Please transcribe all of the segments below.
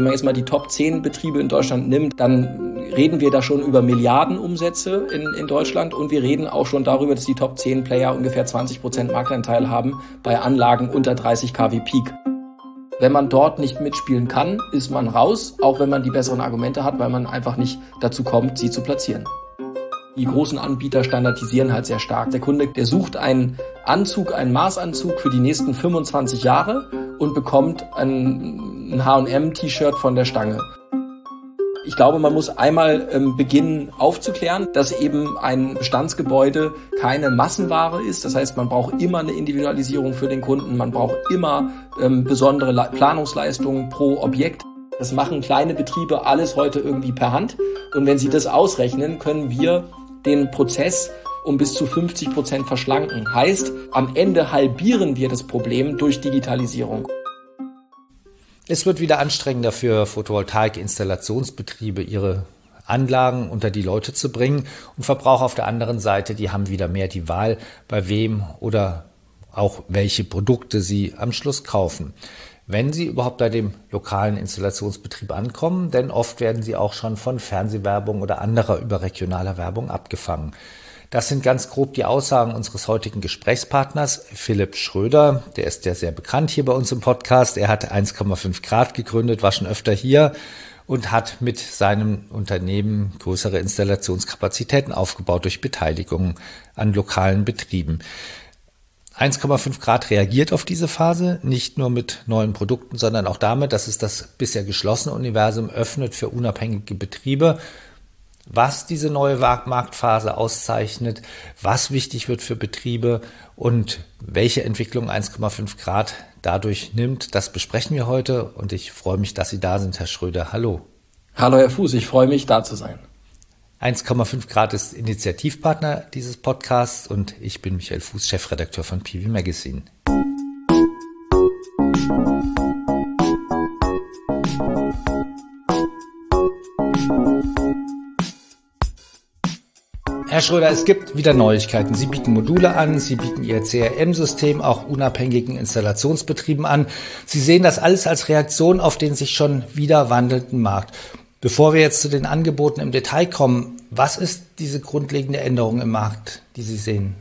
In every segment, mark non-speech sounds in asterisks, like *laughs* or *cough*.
Wenn man jetzt mal die Top 10 Betriebe in Deutschland nimmt, dann reden wir da schon über Milliardenumsätze in, in Deutschland und wir reden auch schon darüber, dass die Top 10 Player ungefähr 20 Prozent Marktanteil haben bei Anlagen unter 30 kW Peak. Wenn man dort nicht mitspielen kann, ist man raus, auch wenn man die besseren Argumente hat, weil man einfach nicht dazu kommt, sie zu platzieren. Die großen Anbieter standardisieren halt sehr stark. Der Kunde, der sucht einen Anzug, einen Maßanzug für die nächsten 25 Jahre und bekommt ein H&M-T-Shirt von der Stange. Ich glaube, man muss einmal ähm, beginnen aufzuklären, dass eben ein Bestandsgebäude keine Massenware ist. Das heißt, man braucht immer eine Individualisierung für den Kunden. Man braucht immer ähm, besondere Le Planungsleistungen pro Objekt. Das machen kleine Betriebe alles heute irgendwie per Hand. Und wenn sie das ausrechnen, können wir den Prozess um bis zu 50 Prozent verschlanken. Heißt, am Ende halbieren wir das Problem durch Digitalisierung. Es wird wieder anstrengender für Photovoltaik-Installationsbetriebe, ihre Anlagen unter die Leute zu bringen. Und Verbraucher auf der anderen Seite, die haben wieder mehr die Wahl, bei wem oder auch welche Produkte sie am Schluss kaufen. Wenn sie überhaupt bei dem lokalen Installationsbetrieb ankommen, denn oft werden sie auch schon von Fernsehwerbung oder anderer überregionaler Werbung abgefangen. Das sind ganz grob die Aussagen unseres heutigen Gesprächspartners, Philipp Schröder. Der ist ja sehr bekannt hier bei uns im Podcast. Er hat 1,5 Grad gegründet, war schon öfter hier und hat mit seinem Unternehmen größere Installationskapazitäten aufgebaut durch Beteiligung an lokalen Betrieben. 1,5 Grad reagiert auf diese Phase nicht nur mit neuen Produkten, sondern auch damit, dass es das bisher geschlossene Universum öffnet für unabhängige Betriebe was diese neue Marktphase auszeichnet, was wichtig wird für Betriebe und welche Entwicklung 1,5 Grad dadurch nimmt, das besprechen wir heute und ich freue mich, dass Sie da sind, Herr Schröder. Hallo. Hallo, Herr Fuß, ich freue mich, da zu sein. 1,5 Grad ist Initiativpartner dieses Podcasts und ich bin Michael Fuß, Chefredakteur von PV Magazine. Herr Schröder, es gibt wieder Neuigkeiten. Sie bieten Module an, Sie bieten Ihr CRM-System auch unabhängigen Installationsbetrieben an. Sie sehen das alles als Reaktion auf den sich schon wieder wandelnden Markt. Bevor wir jetzt zu den Angeboten im Detail kommen, was ist diese grundlegende Änderung im Markt, die Sie sehen?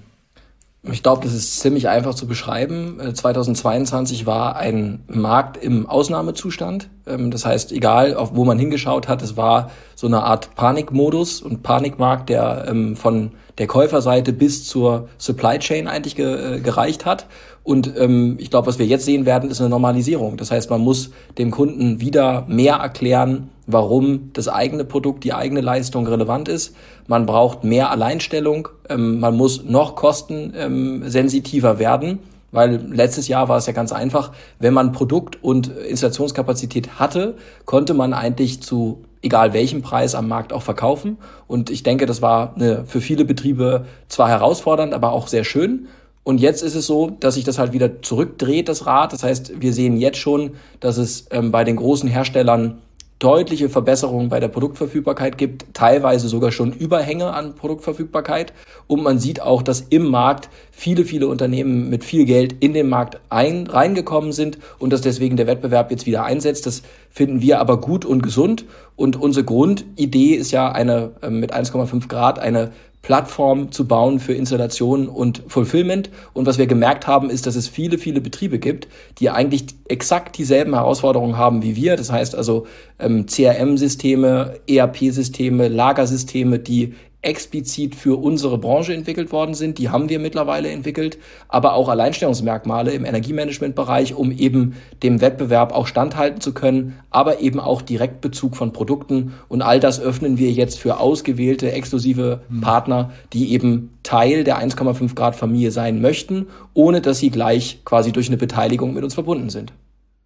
Ich glaube, das ist ziemlich einfach zu beschreiben. 2022 äh, war ein Markt im Ausnahmezustand. Ähm, das heißt, egal, auf wo man hingeschaut hat, es war so eine Art Panikmodus und Panikmarkt, der ähm, von der Käuferseite bis zur Supply Chain eigentlich äh, gereicht hat. Und ähm, ich glaube, was wir jetzt sehen werden, ist eine Normalisierung. Das heißt, man muss dem Kunden wieder mehr erklären, warum das eigene Produkt, die eigene Leistung relevant ist. Man braucht mehr Alleinstellung. Ähm, man muss noch kostensensitiver ähm, werden. Weil letztes Jahr war es ja ganz einfach, wenn man Produkt und Installationskapazität hatte, konnte man eigentlich zu egal welchem Preis am Markt auch verkaufen. Und ich denke, das war eine, für viele Betriebe zwar herausfordernd, aber auch sehr schön. Und jetzt ist es so, dass sich das halt wieder zurückdreht, das Rad. Das heißt, wir sehen jetzt schon, dass es ähm, bei den großen Herstellern deutliche Verbesserungen bei der Produktverfügbarkeit gibt, teilweise sogar schon Überhänge an Produktverfügbarkeit. Und man sieht auch, dass im Markt viele, viele Unternehmen mit viel Geld in den Markt ein, reingekommen sind und dass deswegen der Wettbewerb jetzt wieder einsetzt. Das finden wir aber gut und gesund. Und unsere Grundidee ist ja eine äh, mit 1,5 Grad eine Plattform zu bauen für Installation und Fulfillment. Und was wir gemerkt haben, ist, dass es viele, viele Betriebe gibt, die eigentlich exakt dieselben Herausforderungen haben wie wir. Das heißt also ähm, CRM-Systeme, ERP-Systeme, Lagersysteme, die explizit für unsere Branche entwickelt worden sind. Die haben wir mittlerweile entwickelt, aber auch Alleinstellungsmerkmale im Energiemanagementbereich, um eben dem Wettbewerb auch standhalten zu können, aber eben auch Direktbezug von Produkten. Und all das öffnen wir jetzt für ausgewählte, exklusive hm. Partner, die eben Teil der 1,5 Grad Familie sein möchten, ohne dass sie gleich quasi durch eine Beteiligung mit uns verbunden sind.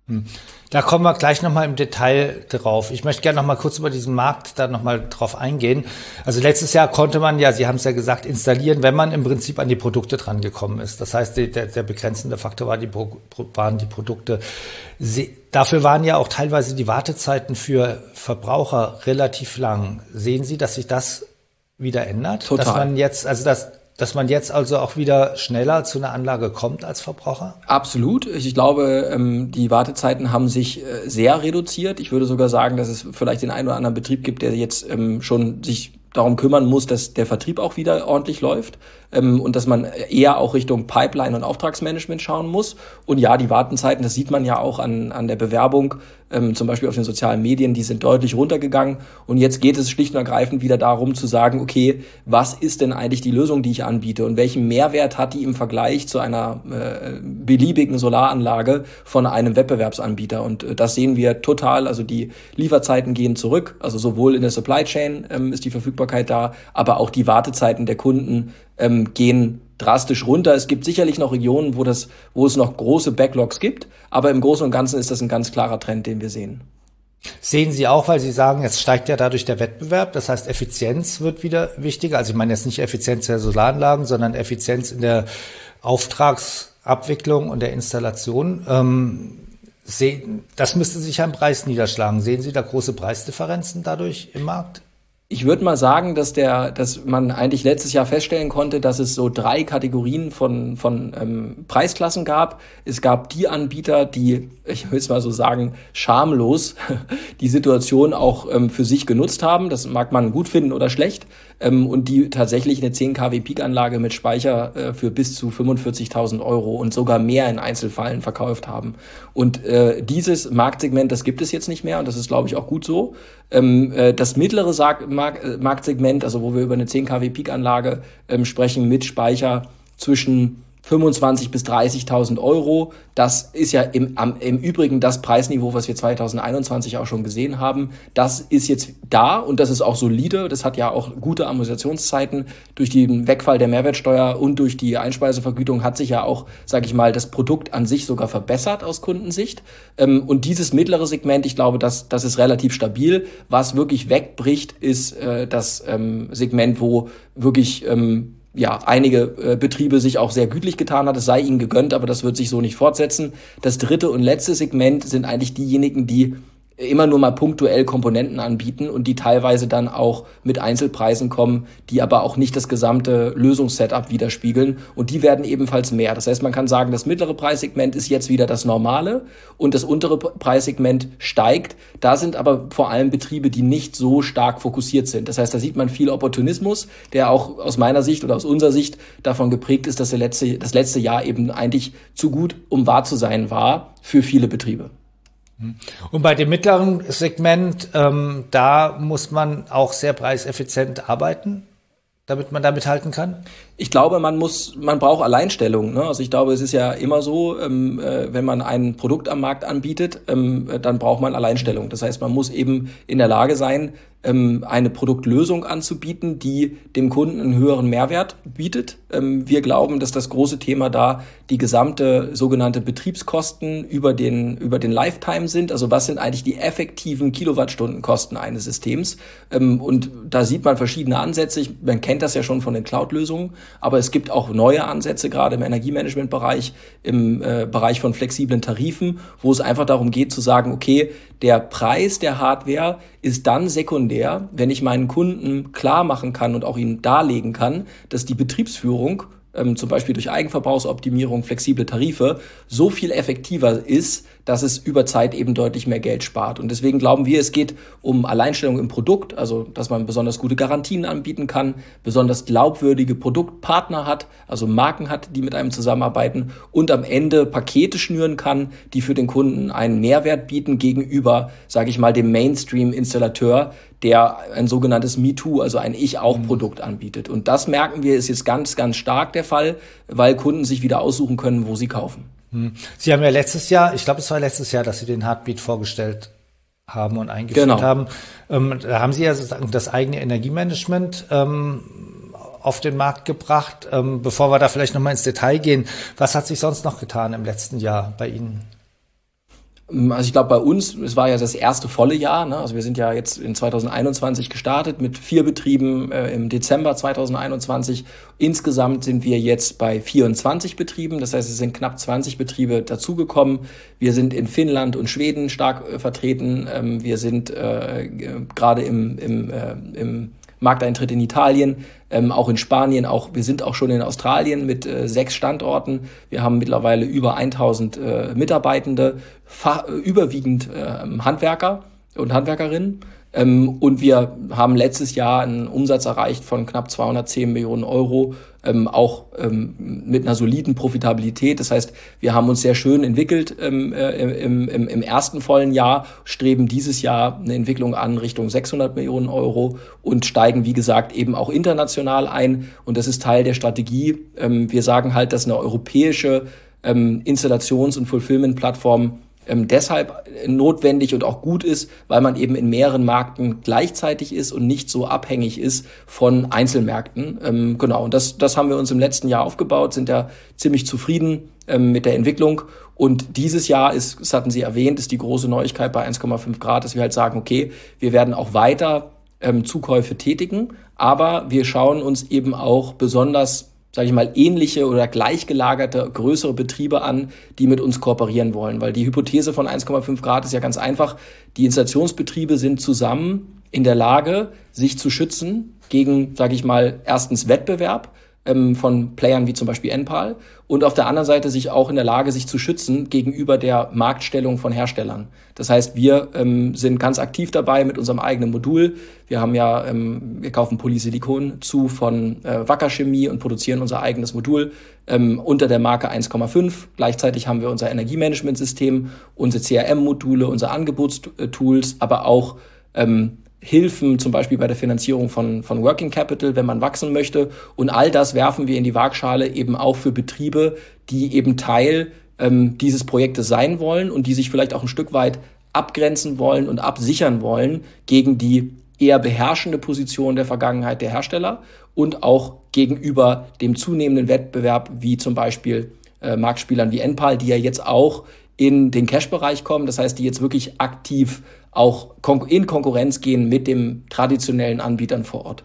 Hm. Da kommen wir gleich nochmal im Detail drauf. Ich möchte gerne nochmal kurz über diesen Markt da nochmal drauf eingehen. Also letztes Jahr konnte man ja, Sie haben es ja gesagt, installieren, wenn man im Prinzip an die Produkte dran gekommen ist. Das heißt, der, der begrenzende Faktor war die, waren die Produkte. Sie, dafür waren ja auch teilweise die Wartezeiten für Verbraucher relativ lang. Sehen Sie, dass sich das wieder ändert? Total. Dass man jetzt, also dass dass man jetzt also auch wieder schneller zu einer Anlage kommt als Verbraucher? Absolut. Ich glaube, ähm, die Wartezeiten haben sich äh, sehr reduziert. Ich würde sogar sagen, dass es vielleicht den einen oder anderen Betrieb gibt, der jetzt ähm, schon sich darum kümmern muss, dass der Vertrieb auch wieder ordentlich läuft ähm, und dass man eher auch Richtung Pipeline und Auftragsmanagement schauen muss. Und ja, die Wartenzeiten, das sieht man ja auch an, an der Bewerbung, ähm, zum Beispiel auf den sozialen Medien, die sind deutlich runtergegangen. Und jetzt geht es schlicht und ergreifend wieder darum zu sagen, okay, was ist denn eigentlich die Lösung, die ich anbiete und welchen Mehrwert hat die im Vergleich zu einer äh, beliebigen Solaranlage von einem Wettbewerbsanbieter? Und äh, das sehen wir total. Also die Lieferzeiten gehen zurück, also sowohl in der Supply Chain ähm, ist die Verfügbarkeit da, aber auch die Wartezeiten der Kunden ähm, gehen drastisch runter. Es gibt sicherlich noch Regionen, wo, das, wo es noch große Backlogs gibt, aber im Großen und Ganzen ist das ein ganz klarer Trend, den wir sehen. Sehen Sie auch, weil Sie sagen, es steigt ja dadurch der Wettbewerb, das heißt Effizienz wird wieder wichtiger. Also ich meine jetzt nicht Effizienz der Solaranlagen, sondern Effizienz in der Auftragsabwicklung und der Installation. Ähm, sehen, das müsste sich am Preis niederschlagen. Sehen Sie da große Preisdifferenzen dadurch im Markt? Ich würde mal sagen, dass der, dass man eigentlich letztes Jahr feststellen konnte, dass es so drei Kategorien von, von ähm, Preisklassen gab. Es gab die Anbieter, die, ich will es mal so sagen, schamlos *laughs* die Situation auch ähm, für sich genutzt haben. Das mag man gut finden oder schlecht. Ähm, und die tatsächlich eine 10 kW Peak-Anlage mit Speicher äh, für bis zu 45.000 Euro und sogar mehr in Einzelfallen verkauft haben. Und äh, dieses Marktsegment, das gibt es jetzt nicht mehr und das ist, glaube ich, auch gut so. Ähm, äh, das mittlere Sarg Mark äh, Marktsegment, also wo wir über eine 10 kW Peak-Anlage ähm, sprechen mit Speicher zwischen 25 bis 30.000 Euro. Das ist ja im, am, im Übrigen das Preisniveau, was wir 2021 auch schon gesehen haben. Das ist jetzt da und das ist auch solide. Das hat ja auch gute Amortisationszeiten. Durch den Wegfall der Mehrwertsteuer und durch die Einspeisevergütung hat sich ja auch, sage ich mal, das Produkt an sich sogar verbessert aus Kundensicht. Ähm, und dieses mittlere Segment, ich glaube, das, das ist relativ stabil. Was wirklich wegbricht, ist äh, das ähm, Segment, wo wirklich ähm, ja, einige äh, Betriebe sich auch sehr gütlich getan hat. Es sei ihnen gegönnt, aber das wird sich so nicht fortsetzen. Das dritte und letzte Segment sind eigentlich diejenigen, die immer nur mal punktuell Komponenten anbieten und die teilweise dann auch mit Einzelpreisen kommen, die aber auch nicht das gesamte Lösungssetup widerspiegeln und die werden ebenfalls mehr. Das heißt, man kann sagen, das mittlere Preissegment ist jetzt wieder das normale und das untere Preissegment steigt. Da sind aber vor allem Betriebe, die nicht so stark fokussiert sind. Das heißt, da sieht man viel Opportunismus, der auch aus meiner Sicht oder aus unserer Sicht davon geprägt ist, dass der letzte, das letzte Jahr eben eigentlich zu gut, um wahr zu sein war für viele Betriebe. Und bei dem mittleren Segment, ähm, da muss man auch sehr preiseffizient arbeiten, damit man damit halten kann? Ich glaube, man muss, man braucht Alleinstellung. Ne? Also ich glaube, es ist ja immer so, ähm, äh, wenn man ein Produkt am Markt anbietet, ähm, dann braucht man Alleinstellung. Das heißt, man muss eben in der Lage sein, ähm, eine Produktlösung anzubieten, die dem Kunden einen höheren Mehrwert bietet. Ähm, wir glauben, dass das große Thema da die gesamte sogenannte Betriebskosten über den, über den Lifetime sind. Also was sind eigentlich die effektiven Kilowattstundenkosten eines Systems? Ähm, und da sieht man verschiedene Ansätze. Man kennt das ja schon von den Cloud-Lösungen, aber es gibt auch neue Ansätze, gerade im Energiemanagement-Bereich, im äh, Bereich von flexiblen Tarifen, wo es einfach darum geht zu sagen, okay, der Preis der Hardware ist dann sekundär, wenn ich meinen Kunden klar machen kann und auch ihnen darlegen kann, dass die Betriebsführung ähm, zum Beispiel durch Eigenverbrauchsoptimierung, flexible Tarife, so viel effektiver ist, dass es über Zeit eben deutlich mehr Geld spart. Und deswegen glauben wir, es geht um Alleinstellung im Produkt, also dass man besonders gute Garantien anbieten kann, besonders glaubwürdige Produktpartner hat, also Marken hat, die mit einem zusammenarbeiten und am Ende Pakete schnüren kann, die für den Kunden einen Mehrwert bieten gegenüber, sage ich mal, dem Mainstream-Installateur, der ein sogenanntes MeToo, also ein Ich-auch-Produkt mhm. anbietet. Und das merken wir, ist jetzt ganz, ganz stark der Fall, weil Kunden sich wieder aussuchen können, wo sie kaufen. Mhm. Sie haben ja letztes Jahr, ich glaube, es war letztes Jahr, dass Sie den Heartbeat vorgestellt haben und eingeführt genau. haben. Ähm, da haben Sie ja sozusagen das eigene Energiemanagement ähm, auf den Markt gebracht. Ähm, bevor wir da vielleicht nochmal ins Detail gehen, was hat sich sonst noch getan im letzten Jahr bei Ihnen? Also ich glaube, bei uns, es war ja das erste volle Jahr. Ne? Also wir sind ja jetzt in 2021 gestartet mit vier Betrieben äh, im Dezember 2021. Insgesamt sind wir jetzt bei 24 Betrieben. Das heißt, es sind knapp 20 Betriebe dazugekommen. Wir sind in Finnland und Schweden stark äh, vertreten. Ähm, wir sind äh, gerade im, im, äh, im Markteintritt in Italien, ähm, auch in Spanien, auch wir sind auch schon in Australien mit äh, sechs Standorten. Wir haben mittlerweile über 1000 äh, Mitarbeitende, äh, überwiegend äh, Handwerker und Handwerkerinnen. Ähm, und wir haben letztes Jahr einen Umsatz erreicht von knapp 210 Millionen Euro, ähm, auch ähm, mit einer soliden Profitabilität. Das heißt, wir haben uns sehr schön entwickelt ähm, äh, im, im, im ersten vollen Jahr, streben dieses Jahr eine Entwicklung an Richtung 600 Millionen Euro und steigen, wie gesagt, eben auch international ein. Und das ist Teil der Strategie. Ähm, wir sagen halt, dass eine europäische ähm, Installations- und Fulfillment-Plattform ähm, deshalb notwendig und auch gut ist, weil man eben in mehreren Märkten gleichzeitig ist und nicht so abhängig ist von Einzelmärkten. Ähm, genau, und das, das haben wir uns im letzten Jahr aufgebaut, sind ja ziemlich zufrieden ähm, mit der Entwicklung. Und dieses Jahr ist, das hatten Sie erwähnt, ist die große Neuigkeit bei 1,5 Grad, dass wir halt sagen, okay, wir werden auch weiter ähm, Zukäufe tätigen, aber wir schauen uns eben auch besonders sage ich mal, ähnliche oder gleichgelagerte größere Betriebe an, die mit uns kooperieren wollen. Weil die Hypothese von 1,5 Grad ist ja ganz einfach. Die Installationsbetriebe sind zusammen in der Lage, sich zu schützen gegen, sage ich mal, erstens Wettbewerb ähm, von Playern wie zum Beispiel Enpal und auf der anderen Seite sich auch in der Lage, sich zu schützen gegenüber der Marktstellung von Herstellern. Das heißt, wir ähm, sind ganz aktiv dabei mit unserem eigenen Modul. Wir haben ja, ähm, wir kaufen Polysilikon zu von äh, Wacker Chemie und produzieren unser eigenes Modul ähm, unter der Marke 1,5. Gleichzeitig haben wir unser Energiemanagementsystem, unsere CRM-Module, unsere Angebotstools, aber auch ähm, Hilfen, zum Beispiel bei der Finanzierung von, von Working Capital, wenn man wachsen möchte. Und all das werfen wir in die Waagschale eben auch für Betriebe, die eben Teil ähm, dieses Projektes sein wollen und die sich vielleicht auch ein Stück weit abgrenzen wollen und absichern wollen gegen die eher beherrschende Position der Vergangenheit der Hersteller und auch gegenüber dem zunehmenden Wettbewerb, wie zum Beispiel äh, Marktspielern wie Enpal, die ja jetzt auch in den Cash-Bereich kommen. Das heißt, die jetzt wirklich aktiv auch in Konkurrenz gehen mit dem traditionellen Anbietern vor Ort.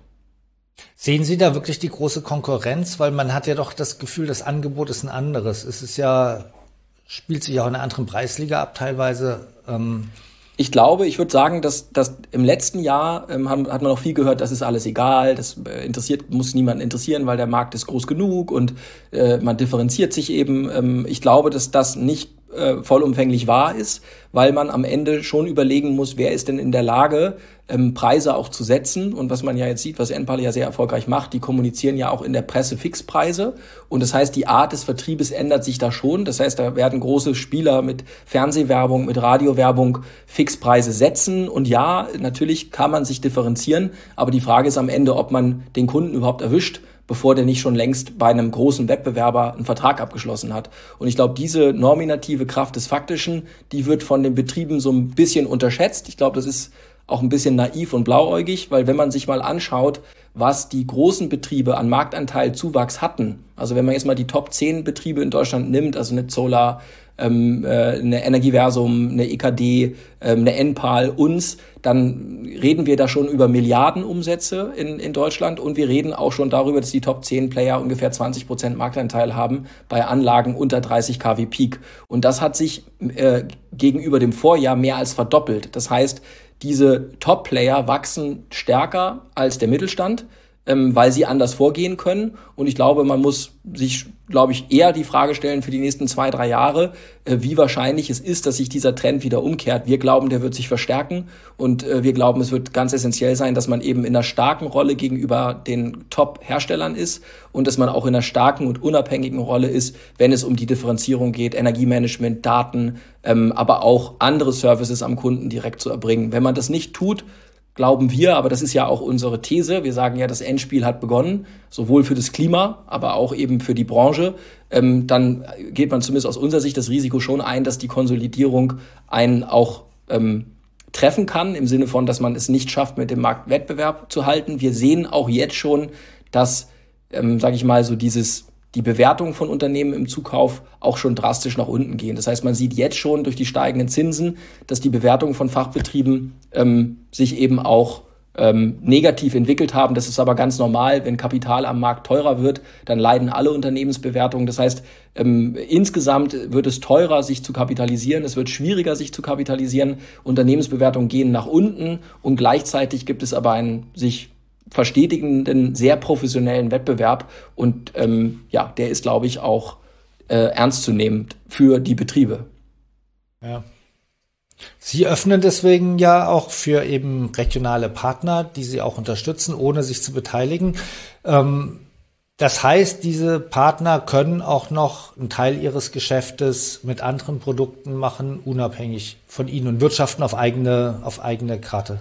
Sehen Sie da wirklich die große Konkurrenz? Weil man hat ja doch das Gefühl, das Angebot ist ein anderes. Es ist ja, spielt sich auch in einer anderen Preisliga ab teilweise. Ähm ich glaube, ich würde sagen, dass, dass im letzten Jahr ähm, hat, hat man noch viel gehört, das ist alles egal, das äh, interessiert, muss niemanden interessieren, weil der Markt ist groß genug und äh, man differenziert sich eben. Ähm, ich glaube, dass das nicht äh, vollumfänglich wahr ist, weil man am Ende schon überlegen muss, wer ist denn in der Lage, ähm, Preise auch zu setzen. Und was man ja jetzt sieht, was Enpal ja sehr erfolgreich macht, die kommunizieren ja auch in der Presse Fixpreise. Und das heißt, die Art des Vertriebes ändert sich da schon. Das heißt, da werden große Spieler mit Fernsehwerbung, mit Radiowerbung Fixpreise setzen. Und ja, natürlich kann man sich differenzieren. Aber die Frage ist am Ende, ob man den Kunden überhaupt erwischt bevor der nicht schon längst bei einem großen Wettbewerber einen Vertrag abgeschlossen hat. Und ich glaube, diese nominative Kraft des Faktischen, die wird von den Betrieben so ein bisschen unterschätzt. Ich glaube, das ist auch ein bisschen naiv und blauäugig, weil wenn man sich mal anschaut, was die großen Betriebe an Marktanteil Zuwachs hatten, also wenn man jetzt mal die Top 10 Betriebe in Deutschland nimmt, also eine Zola, ähm, äh, eine Energiversum, eine EKD, ähm, eine Enpal, uns, dann reden wir da schon über Milliardenumsätze in, in Deutschland und wir reden auch schon darüber, dass die Top 10 Player ungefähr 20 Prozent Marktanteil haben bei Anlagen unter 30 kW Peak. Und das hat sich äh, gegenüber dem Vorjahr mehr als verdoppelt. Das heißt, diese Top-Player wachsen stärker als der Mittelstand ähm, weil sie anders vorgehen können. Und ich glaube, man muss sich, glaube ich, eher die Frage stellen für die nächsten zwei, drei Jahre, äh, wie wahrscheinlich es ist, dass sich dieser Trend wieder umkehrt. Wir glauben, der wird sich verstärken und äh, wir glauben, es wird ganz essentiell sein, dass man eben in einer starken Rolle gegenüber den Top-Herstellern ist und dass man auch in einer starken und unabhängigen Rolle ist, wenn es um die Differenzierung geht, Energiemanagement, Daten, ähm, aber auch andere Services am Kunden direkt zu erbringen. Wenn man das nicht tut, glauben wir, aber das ist ja auch unsere These. Wir sagen ja, das Endspiel hat begonnen, sowohl für das Klima, aber auch eben für die Branche. Ähm, dann geht man zumindest aus unserer Sicht das Risiko schon ein, dass die Konsolidierung einen auch ähm, treffen kann, im Sinne von, dass man es nicht schafft, mit dem Marktwettbewerb zu halten. Wir sehen auch jetzt schon, dass, ähm, sage ich mal, so dieses die Bewertungen von Unternehmen im Zukauf auch schon drastisch nach unten gehen. Das heißt, man sieht jetzt schon durch die steigenden Zinsen, dass die Bewertungen von Fachbetrieben ähm, sich eben auch ähm, negativ entwickelt haben. Das ist aber ganz normal. Wenn Kapital am Markt teurer wird, dann leiden alle Unternehmensbewertungen. Das heißt, ähm, insgesamt wird es teurer, sich zu kapitalisieren. Es wird schwieriger, sich zu kapitalisieren. Unternehmensbewertungen gehen nach unten und gleichzeitig gibt es aber ein sich verstetigenden, sehr professionellen Wettbewerb. Und ähm, ja, der ist, glaube ich, auch äh, ernstzunehmend für die Betriebe. Ja. Sie öffnen deswegen ja auch für eben regionale Partner, die Sie auch unterstützen, ohne sich zu beteiligen. Ähm, das heißt, diese Partner können auch noch einen Teil ihres Geschäftes mit anderen Produkten machen, unabhängig von Ihnen und wirtschaften auf eigene, auf eigene Karte.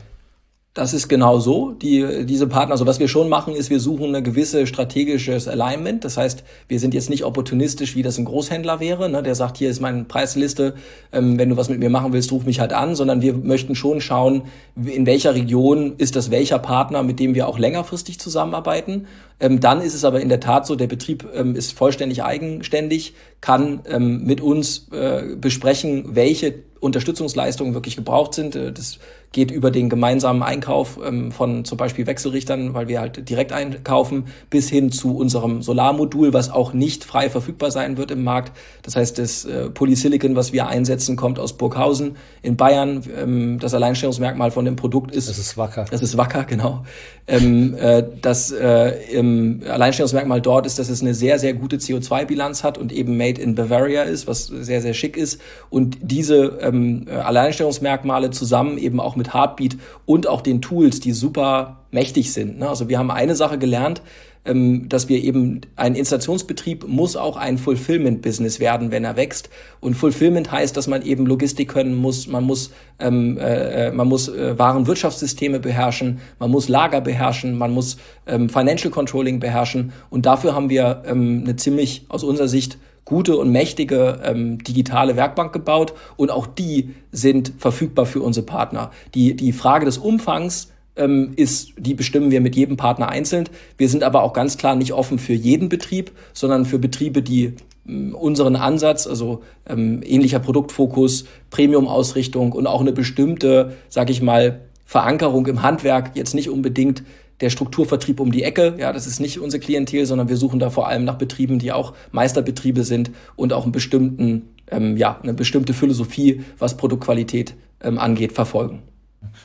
Das ist genau so. Die, diese Partner, also was wir schon machen, ist, wir suchen eine gewisse strategisches Alignment. Das heißt, wir sind jetzt nicht opportunistisch, wie das ein Großhändler wäre, ne, der sagt, hier ist meine Preisliste, ähm, wenn du was mit mir machen willst, ruf mich halt an, sondern wir möchten schon schauen, in welcher Region ist das welcher Partner, mit dem wir auch längerfristig zusammenarbeiten. Ähm, dann ist es aber in der Tat so, der Betrieb ähm, ist vollständig eigenständig, kann ähm, mit uns äh, besprechen, welche Unterstützungsleistungen wirklich gebraucht sind. Äh, das geht über den gemeinsamen Einkauf ähm, von zum Beispiel Wechselrichtern, weil wir halt direkt einkaufen, bis hin zu unserem Solarmodul, was auch nicht frei verfügbar sein wird im Markt. Das heißt, das äh, Polysilicon, was wir einsetzen, kommt aus Burghausen in Bayern. Ähm, das Alleinstellungsmerkmal von dem Produkt ist. Das ist wacker. Das ist wacker, genau. Ähm, äh, das äh, im Alleinstellungsmerkmal dort ist, dass es eine sehr, sehr gute CO2-Bilanz hat und eben made in Bavaria ist, was sehr, sehr schick ist. Und diese ähm, Alleinstellungsmerkmale zusammen eben auch mit Heartbeat und auch den Tools, die super mächtig sind. Ne? Also wir haben eine Sache gelernt, ähm, dass wir eben ein Installationsbetrieb muss auch ein Fulfillment-Business werden, wenn er wächst. Und Fulfillment heißt, dass man eben Logistik können muss, man muss, ähm, äh, man muss äh, Warenwirtschaftssysteme beherrschen, man muss Lager beherrschen, man muss ähm, Financial Controlling beherrschen. Und dafür haben wir ähm, eine ziemlich aus unserer Sicht gute und mächtige ähm, digitale Werkbank gebaut und auch die sind verfügbar für unsere Partner. Die, die Frage des Umfangs ähm, ist, die bestimmen wir mit jedem Partner einzeln. Wir sind aber auch ganz klar nicht offen für jeden Betrieb, sondern für Betriebe, die ähm, unseren Ansatz, also ähm, ähnlicher Produktfokus, Premium-Ausrichtung und auch eine bestimmte, sag ich mal, Verankerung im Handwerk jetzt nicht unbedingt der Strukturvertrieb um die Ecke. Ja, das ist nicht unsere Klientel, sondern wir suchen da vor allem nach Betrieben, die auch Meisterbetriebe sind und auch einen bestimmten, ähm, ja, eine bestimmte Philosophie, was Produktqualität ähm, angeht, verfolgen.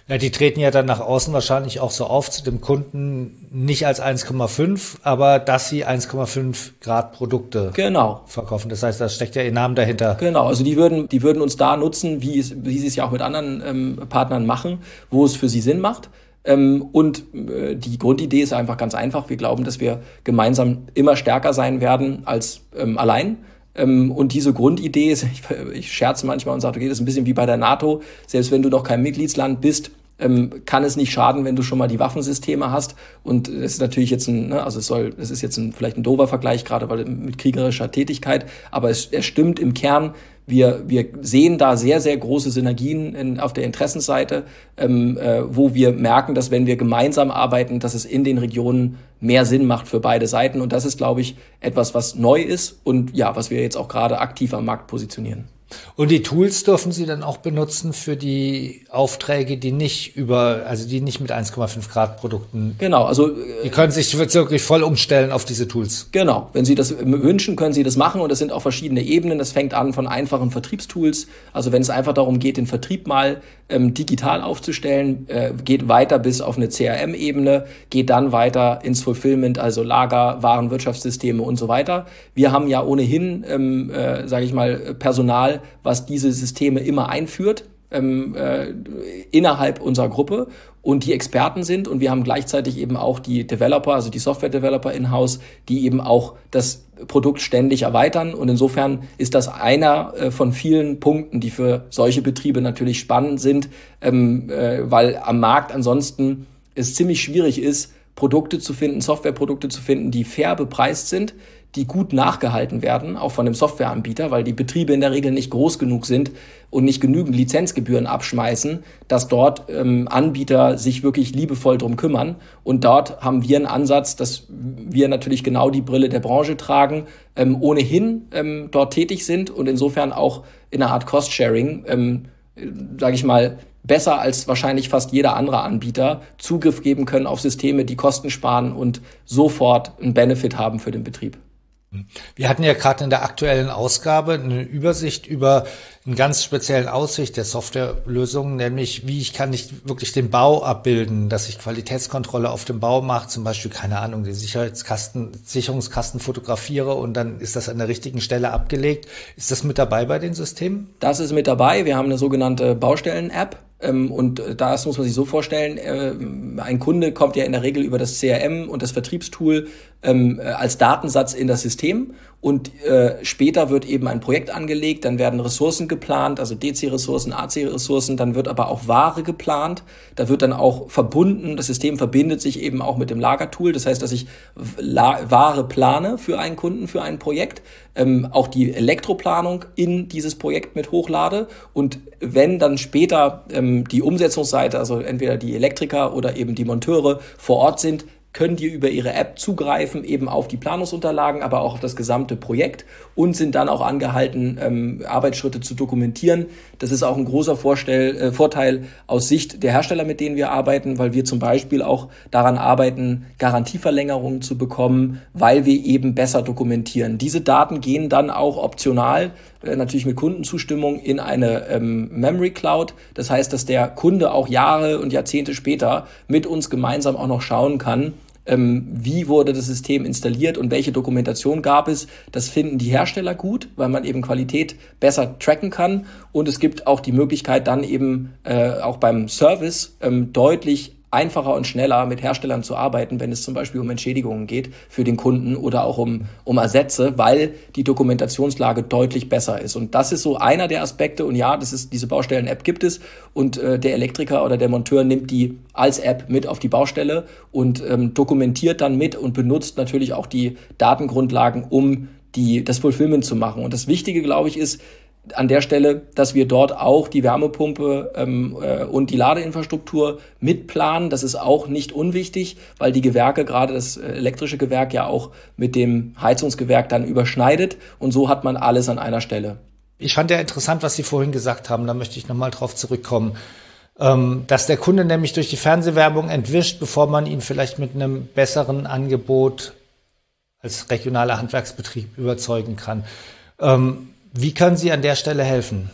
Ja, die treten ja dann nach außen wahrscheinlich auch so auf zu dem Kunden nicht als 1,5, aber dass sie 1,5 Grad Produkte genau. verkaufen. Das heißt, da steckt ja ihr Name dahinter. Genau, also die würden, die würden uns da nutzen, wie, es, wie sie es ja auch mit anderen ähm, Partnern machen, wo es für sie Sinn macht. Ähm, und äh, die Grundidee ist einfach ganz einfach. Wir glauben, dass wir gemeinsam immer stärker sein werden als ähm, allein. Ähm, und diese Grundidee ist, ich, ich scherze manchmal und sage, okay, das ist ein bisschen wie bei der NATO. Selbst wenn du noch kein Mitgliedsland bist, ähm, kann es nicht schaden, wenn du schon mal die Waffensysteme hast. Und es ist natürlich jetzt ein, ne, also es soll, es ist jetzt ein, vielleicht ein dover Vergleich, gerade weil mit kriegerischer Tätigkeit, aber es, er stimmt im Kern. Wir, wir sehen da sehr, sehr große Synergien in, auf der Interessenseite, ähm, äh, wo wir merken, dass wenn wir gemeinsam arbeiten, dass es in den Regionen mehr Sinn macht für beide Seiten. Und das ist, glaube ich, etwas, was neu ist und ja, was wir jetzt auch gerade aktiv am Markt positionieren. Und die Tools dürfen Sie dann auch benutzen für die Aufträge, die nicht über, also die nicht mit 1,5 Grad Produkten. Genau, also die können sich wirklich voll umstellen auf diese Tools. Genau, wenn Sie das wünschen, können Sie das machen und es sind auch verschiedene Ebenen. Das fängt an von einfachen Vertriebstools, also wenn es einfach darum geht, den Vertrieb mal ähm, digital aufzustellen, äh, geht weiter bis auf eine CRM-Ebene, geht dann weiter ins Fulfillment, also Lager, Warenwirtschaftssysteme und so weiter. Wir haben ja ohnehin, ähm, äh, sage ich mal, Personal, was diese Systeme immer einführt ähm, äh, innerhalb unserer Gruppe. Und die Experten sind und wir haben gleichzeitig eben auch die Developer, also die Software-Developer in-house, die eben auch das Produkt ständig erweitern. Und insofern ist das einer äh, von vielen Punkten, die für solche Betriebe natürlich spannend sind, ähm, äh, weil am Markt ansonsten es ziemlich schwierig ist, Produkte zu finden, Softwareprodukte zu finden, die fair bepreist sind, die gut nachgehalten werden, auch von dem Softwareanbieter, weil die Betriebe in der Regel nicht groß genug sind und nicht genügend Lizenzgebühren abschmeißen, dass dort ähm, Anbieter sich wirklich liebevoll drum kümmern. Und dort haben wir einen Ansatz, dass wir natürlich genau die Brille der Branche tragen, ähm, ohnehin ähm, dort tätig sind und insofern auch in einer Art Cost-Sharing, ähm, sage ich mal, besser als wahrscheinlich fast jeder andere Anbieter Zugriff geben können auf Systeme, die Kosten sparen und sofort einen Benefit haben für den Betrieb. Wir hatten ja gerade in der aktuellen Ausgabe eine Übersicht über einen ganz speziellen Aussicht der Softwarelösungen, nämlich wie ich kann nicht wirklich den Bau abbilden, dass ich Qualitätskontrolle auf dem Bau mache, zum Beispiel, keine Ahnung, den Sicherheitskasten, Sicherungskasten fotografiere und dann ist das an der richtigen Stelle abgelegt. Ist das mit dabei bei den Systemen? Das ist mit dabei. Wir haben eine sogenannte Baustellen-App ähm, und das muss man sich so vorstellen, äh, ein Kunde kommt ja in der Regel über das CRM und das Vertriebstool ähm, äh, als Datensatz in das System und äh, später wird eben ein Projekt angelegt, dann werden Ressourcen geplant, also DC-Ressourcen, AC-Ressourcen, dann wird aber auch Ware geplant, da wird dann auch verbunden, das System verbindet sich eben auch mit dem Lagertool, das heißt, dass ich Ware plane für einen Kunden, für ein Projekt, ähm, auch die Elektroplanung in dieses Projekt mit hochlade. Und wenn dann später ähm, die Umsetzungsseite, also entweder die Elektriker oder eben die Monteure vor Ort sind, können die über ihre App zugreifen, eben auf die Planungsunterlagen, aber auch auf das gesamte Projekt und sind dann auch angehalten, ähm, Arbeitsschritte zu dokumentieren. Das ist auch ein großer Vorstell, äh, Vorteil aus Sicht der Hersteller, mit denen wir arbeiten, weil wir zum Beispiel auch daran arbeiten, Garantieverlängerungen zu bekommen, weil wir eben besser dokumentieren. Diese Daten gehen dann auch optional äh, natürlich mit Kundenzustimmung in eine ähm, Memory Cloud. Das heißt, dass der Kunde auch Jahre und Jahrzehnte später mit uns gemeinsam auch noch schauen kann, ähm, wie wurde das System installiert und welche Dokumentation gab es. Das finden die Hersteller gut, weil man eben Qualität besser tracken kann. Und es gibt auch die Möglichkeit, dann eben äh, auch beim Service ähm, deutlich einfacher und schneller mit Herstellern zu arbeiten, wenn es zum Beispiel um Entschädigungen geht für den Kunden oder auch um, um Ersätze, weil die Dokumentationslage deutlich besser ist. Und das ist so einer der Aspekte. Und ja, das ist, diese Baustellen-App gibt es und äh, der Elektriker oder der Monteur nimmt die als App mit auf die Baustelle und ähm, dokumentiert dann mit und benutzt natürlich auch die Datengrundlagen, um die, das Fulfillment zu machen. Und das Wichtige, glaube ich, ist, an der Stelle, dass wir dort auch die Wärmepumpe ähm, äh, und die Ladeinfrastruktur mitplanen. Das ist auch nicht unwichtig, weil die Gewerke, gerade das äh, elektrische Gewerk, ja auch mit dem Heizungsgewerk dann überschneidet. Und so hat man alles an einer Stelle. Ich fand ja interessant, was Sie vorhin gesagt haben. Da möchte ich nochmal drauf zurückkommen. Ähm, dass der Kunde nämlich durch die Fernsehwerbung entwischt, bevor man ihn vielleicht mit einem besseren Angebot als regionaler Handwerksbetrieb überzeugen kann. Ähm, wie können Sie an der Stelle helfen?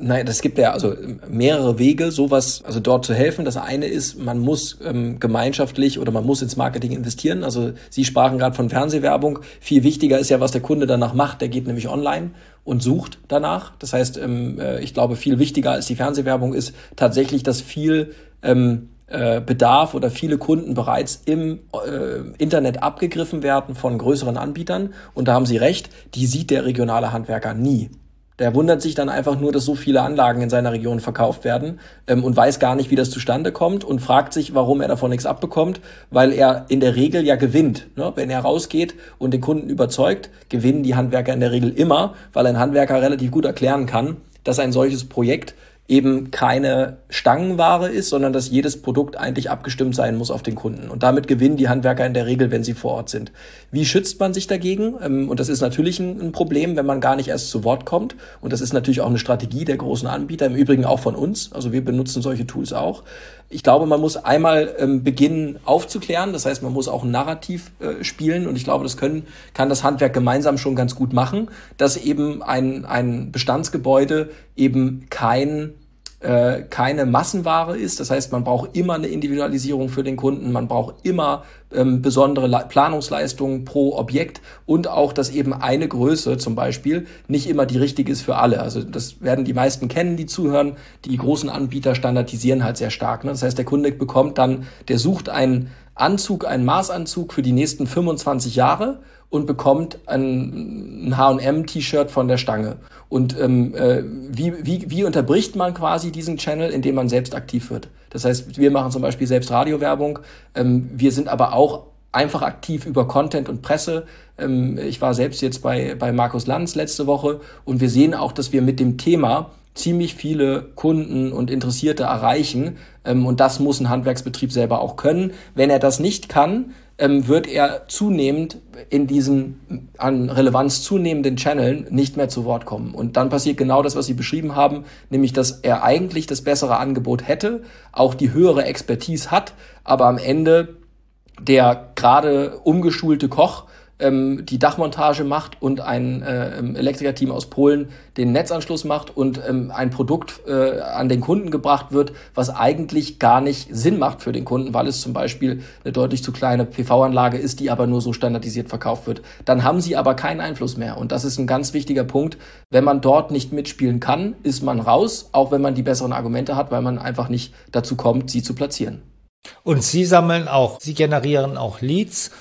Nein, das gibt ja also mehrere Wege, sowas, also dort zu helfen. Das eine ist, man muss ähm, gemeinschaftlich oder man muss ins Marketing investieren. Also Sie sprachen gerade von Fernsehwerbung. Viel wichtiger ist ja, was der Kunde danach macht. Der geht nämlich online und sucht danach. Das heißt, ähm, äh, ich glaube, viel wichtiger als die Fernsehwerbung ist tatsächlich, dass viel ähm, äh, Bedarf oder viele Kunden bereits im äh, Internet abgegriffen werden von größeren Anbietern. Und da haben Sie recht, die sieht der regionale Handwerker nie. Der wundert sich dann einfach nur, dass so viele Anlagen in seiner Region verkauft werden ähm, und weiß gar nicht, wie das zustande kommt und fragt sich, warum er davon nichts abbekommt, weil er in der Regel ja gewinnt. Ne? Wenn er rausgeht und den Kunden überzeugt, gewinnen die Handwerker in der Regel immer, weil ein Handwerker relativ gut erklären kann, dass ein solches Projekt eben keine Stangenware ist, sondern dass jedes Produkt eigentlich abgestimmt sein muss auf den Kunden. Und damit gewinnen die Handwerker in der Regel, wenn sie vor Ort sind. Wie schützt man sich dagegen? Ähm, und das ist natürlich ein Problem, wenn man gar nicht erst zu Wort kommt. Und das ist natürlich auch eine Strategie der großen Anbieter, im Übrigen auch von uns. Also wir benutzen solche Tools auch. Ich glaube, man muss einmal ähm, beginnen aufzuklären. Das heißt, man muss auch ein Narrativ äh, spielen. Und ich glaube, das können, kann das Handwerk gemeinsam schon ganz gut machen, dass eben ein, ein Bestandsgebäude eben kein äh, keine Massenware ist. Das heißt, man braucht immer eine Individualisierung für den Kunden, man braucht immer ähm, besondere Le Planungsleistungen pro Objekt und auch, dass eben eine Größe zum Beispiel nicht immer die richtige ist für alle. Also das werden die meisten kennen, die zuhören. Die großen Anbieter standardisieren halt sehr stark. Ne? Das heißt, der Kunde bekommt dann, der sucht einen Anzug, einen Maßanzug für die nächsten 25 Jahre und bekommt ein, ein H&M-T-Shirt von der Stange. Und ähm, äh, wie, wie, wie unterbricht man quasi diesen Channel, indem man selbst aktiv wird? Das heißt, wir machen zum Beispiel selbst Radiowerbung. Ähm, wir sind aber auch einfach aktiv über Content und Presse. Ähm, ich war selbst jetzt bei, bei Markus Lanz letzte Woche und wir sehen auch, dass wir mit dem Thema ziemlich viele Kunden und Interessierte erreichen. Ähm, und das muss ein Handwerksbetrieb selber auch können. Wenn er das nicht kann, ähm, wird er zunehmend in diesen an Relevanz zunehmenden Channeln nicht mehr zu Wort kommen. Und dann passiert genau das, was Sie beschrieben haben, nämlich dass er eigentlich das bessere Angebot hätte, auch die höhere Expertise hat, aber am Ende der gerade umgeschulte Koch ähm, die Dachmontage macht und ein äh, Elektrikerteam aus Polen den Netzanschluss macht und ähm, ein Produkt äh, an den Kunden gebracht wird, was eigentlich gar nicht Sinn macht für den Kunden, weil es zum Beispiel eine deutlich zu kleine PV-Anlage ist, die aber nur so standardisiert verkauft wird. Dann haben sie aber keinen Einfluss mehr. Und das ist ein ganz wichtiger Punkt. Wenn man dort nicht mitspielen kann, ist man raus, auch wenn man die besseren Argumente hat, weil man einfach nicht dazu kommt, sie zu platzieren. Und Sie sammeln auch, Sie generieren auch Leads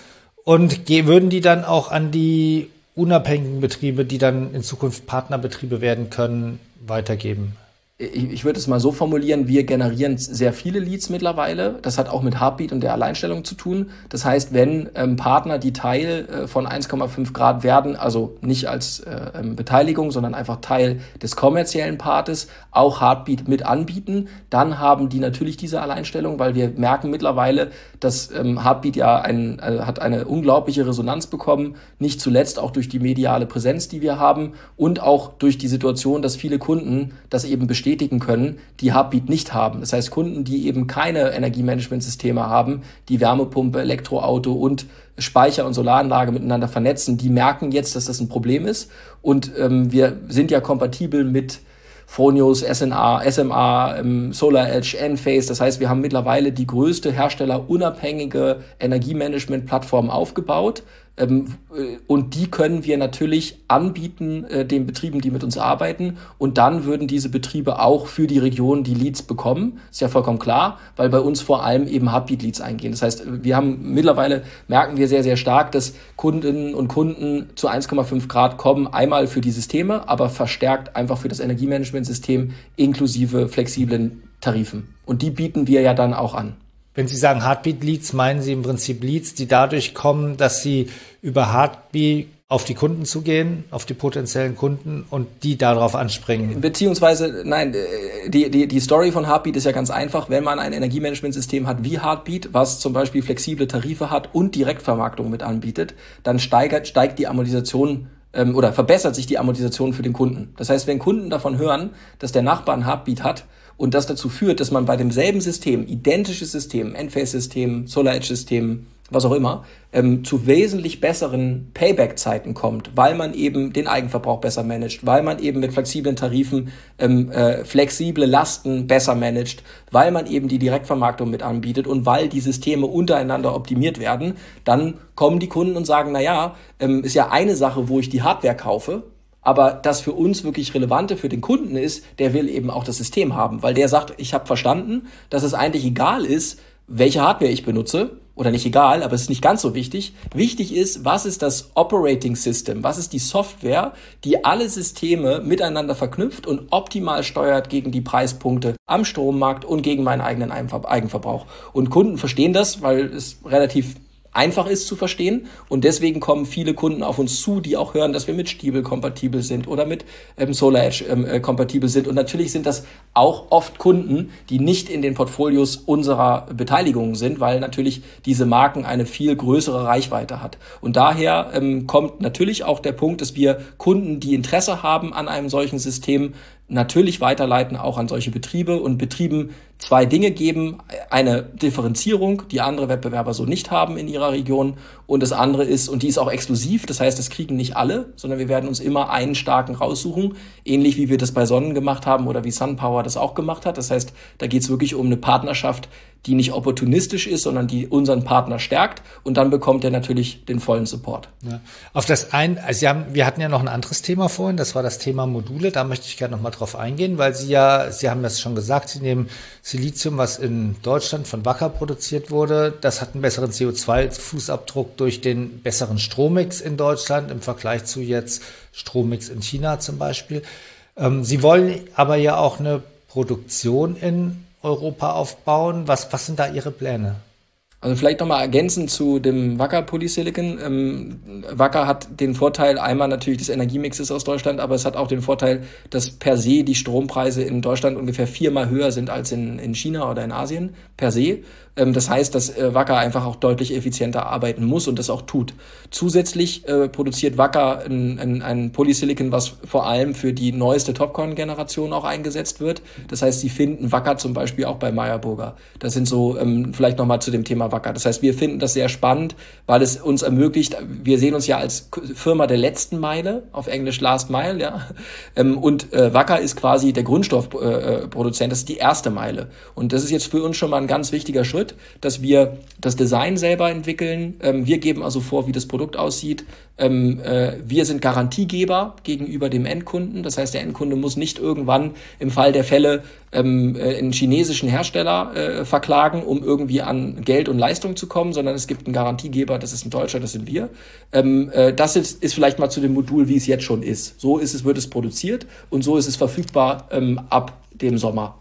und würden die dann auch an die unabhängigen Betriebe, die dann in Zukunft Partnerbetriebe werden können, weitergeben? Ich, ich würde es mal so formulieren, wir generieren sehr viele Leads mittlerweile. Das hat auch mit Heartbeat und der Alleinstellung zu tun. Das heißt, wenn ähm, Partner, die Teil äh, von 1,5 Grad werden, also nicht als äh, ähm, Beteiligung, sondern einfach Teil des kommerziellen Partes, auch Heartbeat mit anbieten, dann haben die natürlich diese Alleinstellung, weil wir merken mittlerweile, dass ähm, Heartbeat ja ein, äh, hat eine unglaubliche Resonanz bekommen, nicht zuletzt auch durch die mediale Präsenz, die wir haben und auch durch die Situation, dass viele Kunden das eben bestätigen bestätigen können, die Heartbeat nicht haben. Das heißt, Kunden, die eben keine Energiemanagementsysteme haben, die Wärmepumpe, Elektroauto und Speicher und Solaranlage miteinander vernetzen, die merken jetzt, dass das ein Problem ist. Und ähm, wir sind ja kompatibel mit Phonius, SNA, SMA, ähm, Solar Edge, Enphase. Das heißt, wir haben mittlerweile die größte herstellerunabhängige Energiemanagement-Plattform aufgebaut. Ähm, äh, und die können wir natürlich anbieten äh, den Betrieben, die mit uns arbeiten. Und dann würden diese Betriebe auch für die Region die Leads bekommen. Ist ja vollkommen klar, weil bei uns vor allem eben Heartbeat-Leads eingehen. Das heißt, wir haben mittlerweile merken wir sehr, sehr stark, dass Kundinnen und Kunden zu 1,5 Grad kommen, einmal für die Systeme, aber verstärkt einfach für das Energiemanagementsystem inklusive flexiblen Tarifen. Und die bieten wir ja dann auch an. Wenn Sie sagen Heartbeat-Leads, meinen Sie im Prinzip Leads, die dadurch kommen, dass Sie über Heartbeat auf die Kunden zugehen, auf die potenziellen Kunden und die darauf anspringen. Beziehungsweise, nein, die, die, die Story von Heartbeat ist ja ganz einfach. Wenn man ein Energiemanagementsystem hat wie Heartbeat, was zum Beispiel flexible Tarife hat und Direktvermarktung mit anbietet, dann steigert, steigt die Amortisation ähm, oder verbessert sich die Amortisation für den Kunden. Das heißt, wenn Kunden davon hören, dass der Nachbar ein Heartbeat hat und das dazu führt, dass man bei demselben System, identisches System, Enphase-System, Solar-Edge-System, was auch immer, ähm, zu wesentlich besseren Payback-Zeiten kommt, weil man eben den Eigenverbrauch besser managt, weil man eben mit flexiblen Tarifen ähm, äh, flexible Lasten besser managt, weil man eben die Direktvermarktung mit anbietet und weil die Systeme untereinander optimiert werden, dann kommen die Kunden und sagen, na ja, ähm, ist ja eine Sache, wo ich die Hardware kaufe, aber das für uns wirklich Relevante für den Kunden ist, der will eben auch das System haben, weil der sagt, ich habe verstanden, dass es eigentlich egal ist, welche Hardware ich benutze, oder nicht egal, aber es ist nicht ganz so wichtig. Wichtig ist, was ist das Operating System? Was ist die Software, die alle Systeme miteinander verknüpft und optimal steuert gegen die Preispunkte am Strommarkt und gegen meinen eigenen Eigenverbrauch? Und Kunden verstehen das, weil es relativ einfach ist zu verstehen. Und deswegen kommen viele Kunden auf uns zu, die auch hören, dass wir mit Stiebel kompatibel sind oder mit ähm, Solar Edge ähm, äh, kompatibel sind. Und natürlich sind das auch oft Kunden, die nicht in den Portfolios unserer Beteiligungen sind, weil natürlich diese Marken eine viel größere Reichweite hat. Und daher ähm, kommt natürlich auch der Punkt, dass wir Kunden, die Interesse haben an einem solchen System, natürlich weiterleiten auch an solche Betriebe und Betrieben zwei Dinge geben. Eine Differenzierung, die andere Wettbewerber so nicht haben in ihrer Region. Und das andere ist, und die ist auch exklusiv, das heißt, das kriegen nicht alle, sondern wir werden uns immer einen starken raussuchen, ähnlich wie wir das bei Sonnen gemacht haben oder wie SunPower das auch gemacht hat. Das heißt, da geht es wirklich um eine Partnerschaft, die nicht opportunistisch ist, sondern die unseren Partner stärkt und dann bekommt er natürlich den vollen Support. Ja. Auf das ein, also Sie haben, wir hatten ja noch ein anderes Thema vorhin, das war das Thema Module. Da möchte ich gerne noch mal drauf eingehen, weil Sie ja, Sie haben das schon gesagt, Sie nehmen Silizium, was in Deutschland von Wacker produziert wurde. Das hat einen besseren CO2-Fußabdruck durch den besseren Strommix in Deutschland im Vergleich zu jetzt Strommix in China zum Beispiel. Ähm, Sie wollen aber ja auch eine Produktion in Europa aufbauen? Was, was sind da Ihre Pläne? Also vielleicht nochmal ergänzend zu dem Wacker Polysilicon. Ähm, Wacker hat den Vorteil einmal natürlich des Energiemixes aus Deutschland, aber es hat auch den Vorteil, dass per se die Strompreise in Deutschland ungefähr viermal höher sind als in, in China oder in Asien, per se. Ähm, das heißt, dass äh, Wacker einfach auch deutlich effizienter arbeiten muss und das auch tut. Zusätzlich äh, produziert Wacker ein, ein, ein Polysilicon, was vor allem für die neueste Topcorn-Generation auch eingesetzt wird. Das heißt, sie finden Wacker zum Beispiel auch bei Meyerburger. Das sind so, ähm, vielleicht nochmal zu dem Thema Wacker. Das heißt, wir finden das sehr spannend, weil es uns ermöglicht, wir sehen uns ja als Firma der letzten Meile, auf Englisch Last Mile, ja. Ähm, und äh, Wacker ist quasi der Grundstoffproduzent, das ist die erste Meile. Und das ist jetzt für uns schon mal ein ganz wichtiger Schritt, dass wir das Design selber entwickeln. Ähm, wir geben also vor, wie das Produkt aussieht. Ähm, äh, wir sind Garantiegeber gegenüber dem Endkunden. Das heißt, der Endkunde muss nicht irgendwann im Fall der Fälle ähm, äh, einen chinesischen Hersteller äh, verklagen, um irgendwie an Geld und Leistung zu kommen, sondern es gibt einen Garantiegeber, das ist ein Deutscher, das sind wir. Das ist, ist vielleicht mal zu dem Modul, wie es jetzt schon ist. So ist es, wird es produziert und so ist es verfügbar ab dem Sommer.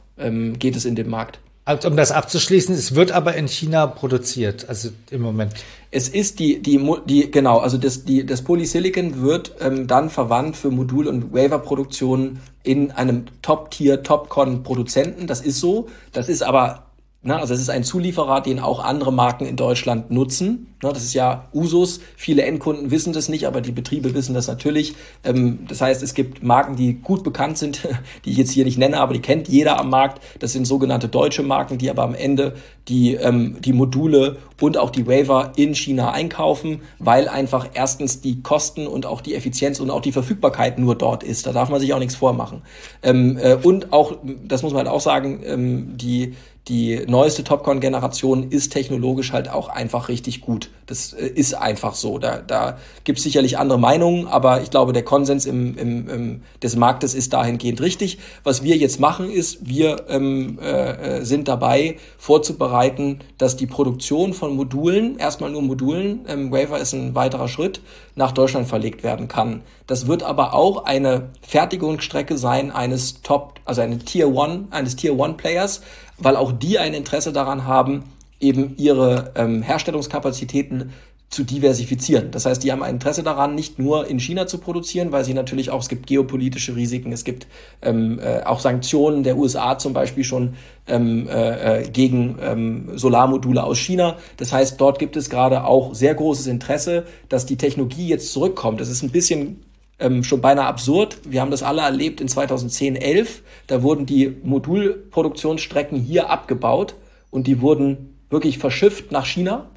Geht es in den Markt. Also um das abzuschließen, es wird aber in China produziert, also im Moment. Es ist die, die, die genau, also das, die, das Polysilicon wird ähm, dann verwandt für Modul- und Waver-Produktionen in einem Top-Tier, Top-Con-Produzenten. Das ist so. Das ist aber Ne, also es ist ein Zulieferer, den auch andere Marken in Deutschland nutzen. Ne, das ist ja Usus. Viele Endkunden wissen das nicht, aber die Betriebe wissen das natürlich. Ähm, das heißt, es gibt Marken, die gut bekannt sind, *laughs* die ich jetzt hier nicht nenne, aber die kennt jeder am Markt. Das sind sogenannte deutsche Marken, die aber am Ende die, ähm, die Module und auch die Waiver in China einkaufen, weil einfach erstens die Kosten und auch die Effizienz und auch die Verfügbarkeit nur dort ist. Da darf man sich auch nichts vormachen. Ähm, äh, und auch, das muss man halt auch sagen, ähm, die die neueste Topcon-Generation ist technologisch halt auch einfach richtig gut. Das äh, ist einfach so. Da, da gibt es sicherlich andere Meinungen, aber ich glaube, der Konsens im, im, im, des Marktes ist dahingehend richtig. Was wir jetzt machen, ist, wir ähm, äh, sind dabei vorzubereiten, dass die Produktion von Modulen, erstmal nur Modulen, ähm, Waver ist ein weiterer Schritt, nach Deutschland verlegt werden kann. Das wird aber auch eine Fertigungsstrecke sein eines Top, also eine Tier One, eines Tier One Players, weil auch die ein Interesse daran haben, eben ihre ähm, Herstellungskapazitäten zu diversifizieren. Das heißt, die haben ein Interesse daran, nicht nur in China zu produzieren, weil sie natürlich auch, es gibt geopolitische Risiken, es gibt ähm, äh, auch Sanktionen der USA zum Beispiel schon ähm, äh, äh, gegen ähm, Solarmodule aus China. Das heißt, dort gibt es gerade auch sehr großes Interesse, dass die Technologie jetzt zurückkommt. Das ist ein bisschen ähm, schon beinahe absurd. Wir haben das alle erlebt in 2010, 11. Da wurden die Modulproduktionsstrecken hier abgebaut und die wurden wirklich verschifft nach China.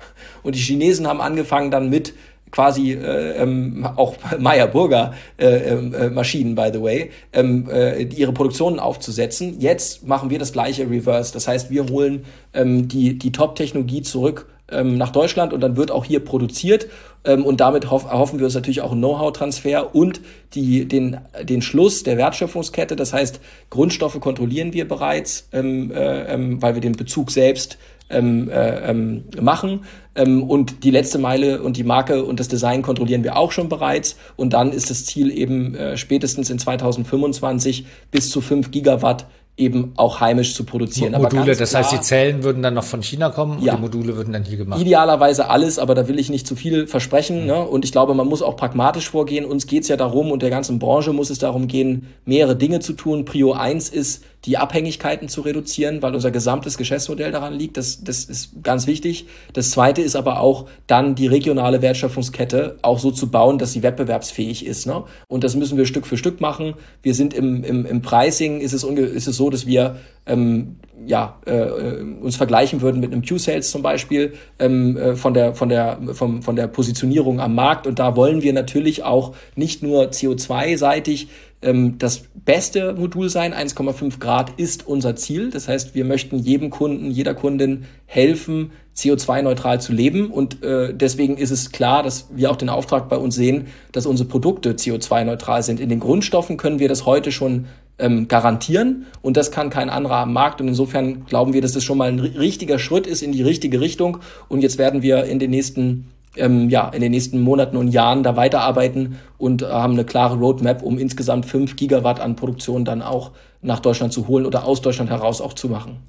Und die Chinesen haben angefangen dann mit quasi äh, ähm, auch *laughs* Meyer-Burger äh, äh, Maschinen, by the way, ähm, äh, ihre Produktionen aufzusetzen. Jetzt machen wir das gleiche Reverse. Das heißt, wir holen ähm, die, die Top-Technologie zurück ähm, nach Deutschland und dann wird auch hier produziert. Ähm, und damit hoff, erhoffen wir uns natürlich auch einen Know-how-Transfer und die, den, den Schluss der Wertschöpfungskette. Das heißt, Grundstoffe kontrollieren wir bereits, ähm, äh, ähm, weil wir den Bezug selbst ähm, äh, ähm, machen. Ähm, und die letzte Meile und die Marke und das Design kontrollieren wir auch schon bereits. Und dann ist das Ziel eben äh, spätestens in 2025 bis zu 5 Gigawatt eben auch heimisch zu produzieren. Module, das klar, heißt, die Zellen würden dann noch von China kommen ja, und die Module würden dann hier gemacht. Idealerweise alles, aber da will ich nicht zu viel versprechen. Mhm. Ne? Und ich glaube, man muss auch pragmatisch vorgehen. Uns geht es ja darum und der ganzen Branche muss es darum gehen, mehrere Dinge zu tun. Prio eins ist, die Abhängigkeiten zu reduzieren, weil unser gesamtes Geschäftsmodell daran liegt. Das, das ist ganz wichtig. Das zweite ist aber auch dann die regionale Wertschöpfungskette auch so zu bauen, dass sie wettbewerbsfähig ist. Ne? Und das müssen wir Stück für Stück machen. Wir sind im, im, im Pricing, ist es, ist es so, dass wir ähm, ja, äh, uns vergleichen würden mit einem Q-Sales zum Beispiel ähm, äh, von, der, von, der, vom, von der Positionierung am Markt. Und da wollen wir natürlich auch nicht nur CO2-seitig ähm, das beste Modul sein. 1,5 Grad ist unser Ziel. Das heißt, wir möchten jedem Kunden, jeder Kundin helfen, CO2-neutral zu leben. Und äh, deswegen ist es klar, dass wir auch den Auftrag bei uns sehen, dass unsere Produkte CO2-neutral sind. In den Grundstoffen können wir das heute schon ähm, garantieren und das kann kein anderer am Markt. Und insofern glauben wir, dass das schon mal ein richtiger Schritt ist in die richtige Richtung. Und jetzt werden wir in den nächsten ähm, ja, in den nächsten Monaten und Jahren da weiterarbeiten und äh, haben eine klare Roadmap, um insgesamt fünf Gigawatt an Produktion dann auch nach Deutschland zu holen oder aus Deutschland heraus auch zu machen.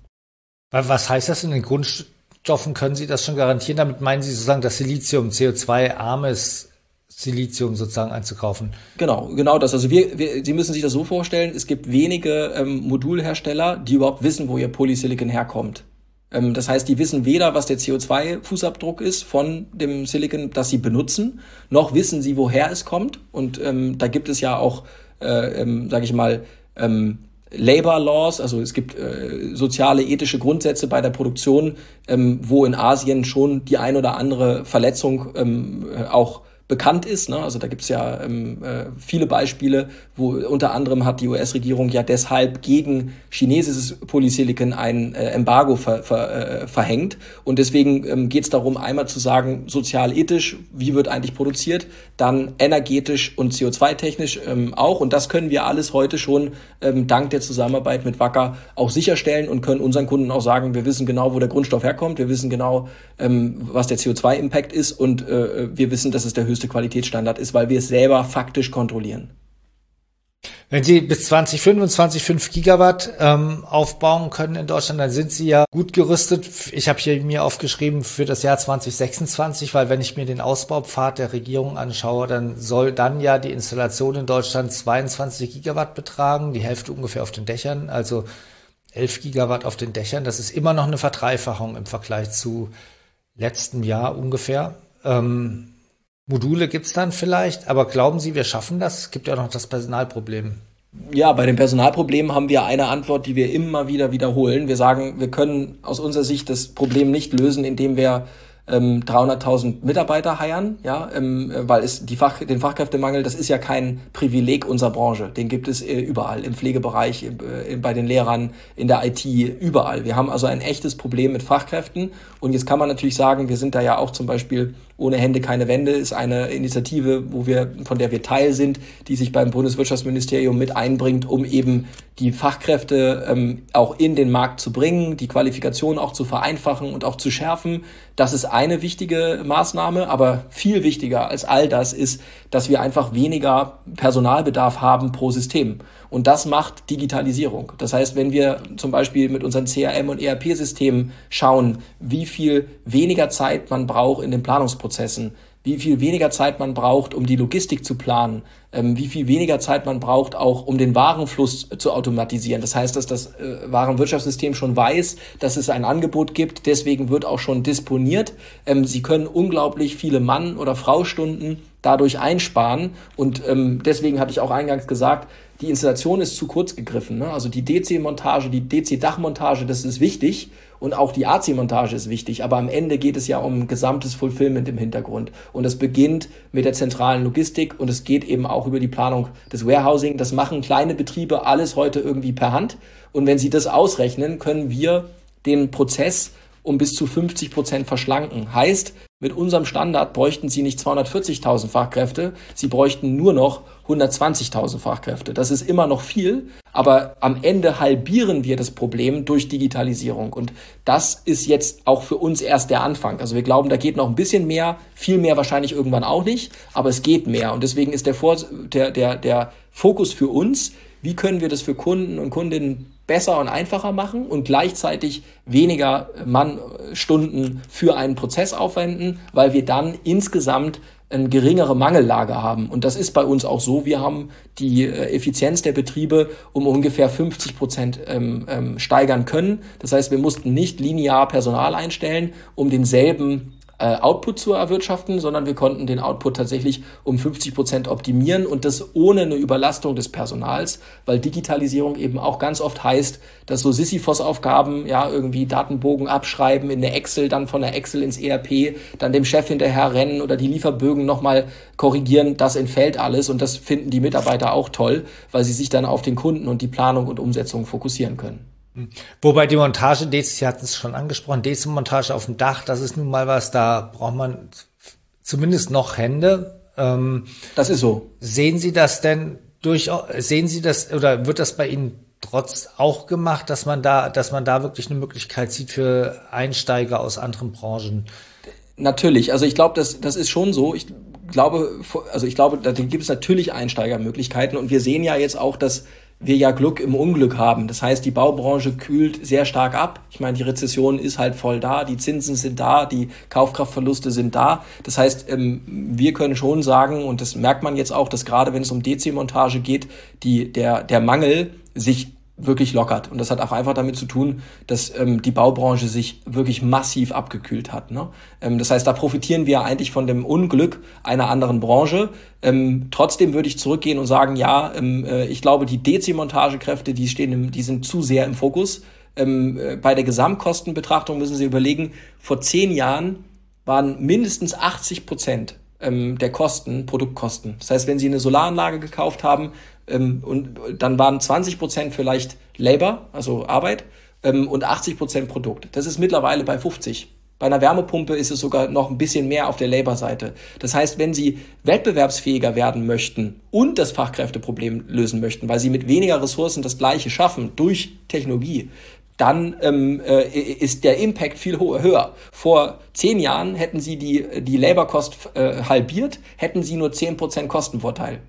Was heißt das in den Grundstoffen? Können Sie das schon garantieren? Damit meinen Sie sozusagen das Silizium, CO2-armes Silizium sozusagen einzukaufen. Genau, genau das. Also wir, wir, Sie müssen sich das so vorstellen, es gibt wenige ähm, Modulhersteller, die überhaupt wissen, wo ihr Polysilicon herkommt. Ähm, das heißt, die wissen weder, was der CO2-Fußabdruck ist von dem Silicon, das sie benutzen, noch wissen sie, woher es kommt. Und ähm, da gibt es ja auch, äh, ähm, sage ich mal, ähm, Labor Laws, also es gibt äh, soziale, ethische Grundsätze bei der Produktion, ähm, wo in Asien schon die ein oder andere Verletzung ähm, äh, auch bekannt ist. Ne? Also da gibt es ja ähm, äh, viele Beispiele, wo unter anderem hat die US-Regierung ja deshalb gegen chinesisches Polysilicon ein äh, Embargo ver, ver, äh, verhängt. Und deswegen ähm, geht es darum, einmal zu sagen, sozial-ethisch, wie wird eigentlich produziert, dann energetisch und CO2-technisch ähm, auch. Und das können wir alles heute schon ähm, dank der Zusammenarbeit mit Wacker auch sicherstellen und können unseren Kunden auch sagen, wir wissen genau, wo der Grundstoff herkommt, wir wissen genau, ähm, was der CO2-Impact ist und äh, wir wissen, dass es der höchste höchste Qualitätsstandard ist, weil wir es selber faktisch kontrollieren. Wenn Sie bis 2025 5 Gigawatt ähm, aufbauen können in Deutschland, dann sind Sie ja gut gerüstet. Ich habe hier mir aufgeschrieben für das Jahr 2026, weil wenn ich mir den Ausbaupfad der Regierung anschaue, dann soll dann ja die Installation in Deutschland 22 Gigawatt betragen, die Hälfte ungefähr auf den Dächern, also 11 Gigawatt auf den Dächern. Das ist immer noch eine Verdreifachung im Vergleich zu letztem Jahr ungefähr. Ähm, Module gibt es dann vielleicht, aber glauben Sie, wir schaffen das? Es gibt ja noch das Personalproblem. Ja, bei dem Personalproblem haben wir eine Antwort, die wir immer wieder wiederholen. Wir sagen, wir können aus unserer Sicht das Problem nicht lösen, indem wir ähm, 300.000 Mitarbeiter heiern, ja, ähm, weil es die Fach, den Fachkräftemangel, das ist ja kein Privileg unserer Branche. Den gibt es äh, überall, im Pflegebereich, äh, bei den Lehrern, in der IT, überall. Wir haben also ein echtes Problem mit Fachkräften. Und jetzt kann man natürlich sagen, wir sind da ja auch zum Beispiel ohne Hände keine Wände ist eine Initiative, wo wir, von der wir Teil sind, die sich beim Bundeswirtschaftsministerium mit einbringt, um eben die Fachkräfte ähm, auch in den Markt zu bringen, die Qualifikation auch zu vereinfachen und auch zu schärfen. Das ist eine wichtige Maßnahme, aber viel wichtiger als all das ist, dass wir einfach weniger Personalbedarf haben pro System. Und das macht Digitalisierung. Das heißt, wenn wir zum Beispiel mit unseren CRM und ERP-Systemen schauen, wie viel weniger Zeit man braucht in den Planungsprozessen, wie viel weniger Zeit man braucht, um die Logistik zu planen, ähm, wie viel weniger Zeit man braucht, auch um den Warenfluss zu automatisieren. Das heißt, dass das äh, Warenwirtschaftssystem schon weiß, dass es ein Angebot gibt, deswegen wird auch schon disponiert. Ähm, Sie können unglaublich viele Mann- oder Fraustunden dadurch einsparen und ähm, deswegen hatte ich auch eingangs gesagt, die Installation ist zu kurz gegriffen. Ne? Also die DC-Montage, die DC-Dachmontage, das ist wichtig und auch die AC-Montage ist wichtig. Aber am Ende geht es ja um gesamtes Fulfillment im Hintergrund. Und es beginnt mit der zentralen Logistik und es geht eben auch über die Planung des Warehousing. Das machen kleine Betriebe alles heute irgendwie per Hand. Und wenn sie das ausrechnen, können wir den Prozess um bis zu 50 Prozent verschlanken. Heißt, mit unserem Standard bräuchten sie nicht 240.000 Fachkräfte, sie bräuchten nur noch 120.000 Fachkräfte. Das ist immer noch viel, aber am Ende halbieren wir das Problem durch Digitalisierung. Und das ist jetzt auch für uns erst der Anfang. Also wir glauben, da geht noch ein bisschen mehr, viel mehr wahrscheinlich irgendwann auch nicht, aber es geht mehr. Und deswegen ist der, Vor der, der, der Fokus für uns, wie können wir das für Kunden und Kundinnen besser und einfacher machen und gleichzeitig weniger Mannstunden für einen Prozess aufwenden, weil wir dann insgesamt eine geringere Mangellage haben. Und das ist bei uns auch so. Wir haben die äh, Effizienz der Betriebe um ungefähr 50 Prozent ähm, ähm, steigern können. Das heißt, wir mussten nicht linear Personal einstellen, um denselben äh, Output zu erwirtschaften, sondern wir konnten den Output tatsächlich um 50 Prozent optimieren und das ohne eine Überlastung des Personals, weil Digitalisierung eben auch ganz oft heißt, dass so Sisyphos-Aufgaben, ja, irgendwie Datenbogen abschreiben in der Excel, dann von der Excel ins ERP, dann dem Chef hinterher rennen oder die Lieferbögen nochmal korrigieren, das entfällt alles und das finden die Mitarbeiter auch toll, weil sie sich dann auf den Kunden und die Planung und Umsetzung fokussieren können. Wobei die Montage, Sie hatten es schon angesprochen, DC-Montage auf dem Dach, das ist nun mal was, da braucht man zumindest noch Hände. Ähm, das ist so. Sehen Sie das denn durch, sehen Sie das oder wird das bei Ihnen trotz auch gemacht, dass man da, dass man da wirklich eine Möglichkeit sieht für Einsteiger aus anderen Branchen? Natürlich, also ich glaube, das, das ist schon so. Ich glaube, also ich glaube, da gibt es natürlich Einsteigermöglichkeiten und wir sehen ja jetzt auch, dass wir ja Glück im Unglück haben. Das heißt, die Baubranche kühlt sehr stark ab. Ich meine, die Rezession ist halt voll da, die Zinsen sind da, die Kaufkraftverluste sind da. Das heißt, ähm, wir können schon sagen, und das merkt man jetzt auch, dass gerade wenn es um DC-Montage geht, die, der, der Mangel sich wirklich lockert. Und das hat auch einfach damit zu tun, dass ähm, die Baubranche sich wirklich massiv abgekühlt hat. Ne? Ähm, das heißt, da profitieren wir eigentlich von dem Unglück einer anderen Branche. Ähm, trotzdem würde ich zurückgehen und sagen, ja, ähm, äh, ich glaube, die DC-Montagekräfte, die stehen, im, die sind zu sehr im Fokus. Ähm, äh, bei der Gesamtkostenbetrachtung müssen Sie überlegen, vor zehn Jahren waren mindestens 80 Prozent ähm, der Kosten, Produktkosten. Das heißt, wenn Sie eine Solaranlage gekauft haben, ähm, und dann waren 20 Prozent vielleicht Labor, also Arbeit, ähm, und 80 Prozent Produkt. Das ist mittlerweile bei 50. Bei einer Wärmepumpe ist es sogar noch ein bisschen mehr auf der Labor-Seite. Das heißt, wenn Sie wettbewerbsfähiger werden möchten und das Fachkräfteproblem lösen möchten, weil Sie mit weniger Ressourcen das Gleiche schaffen durch Technologie, dann ähm, äh, ist der Impact viel höher. Vor zehn Jahren hätten Sie die, die Labor-Cost äh, halbiert, hätten Sie nur zehn Prozent Kostenvorteil.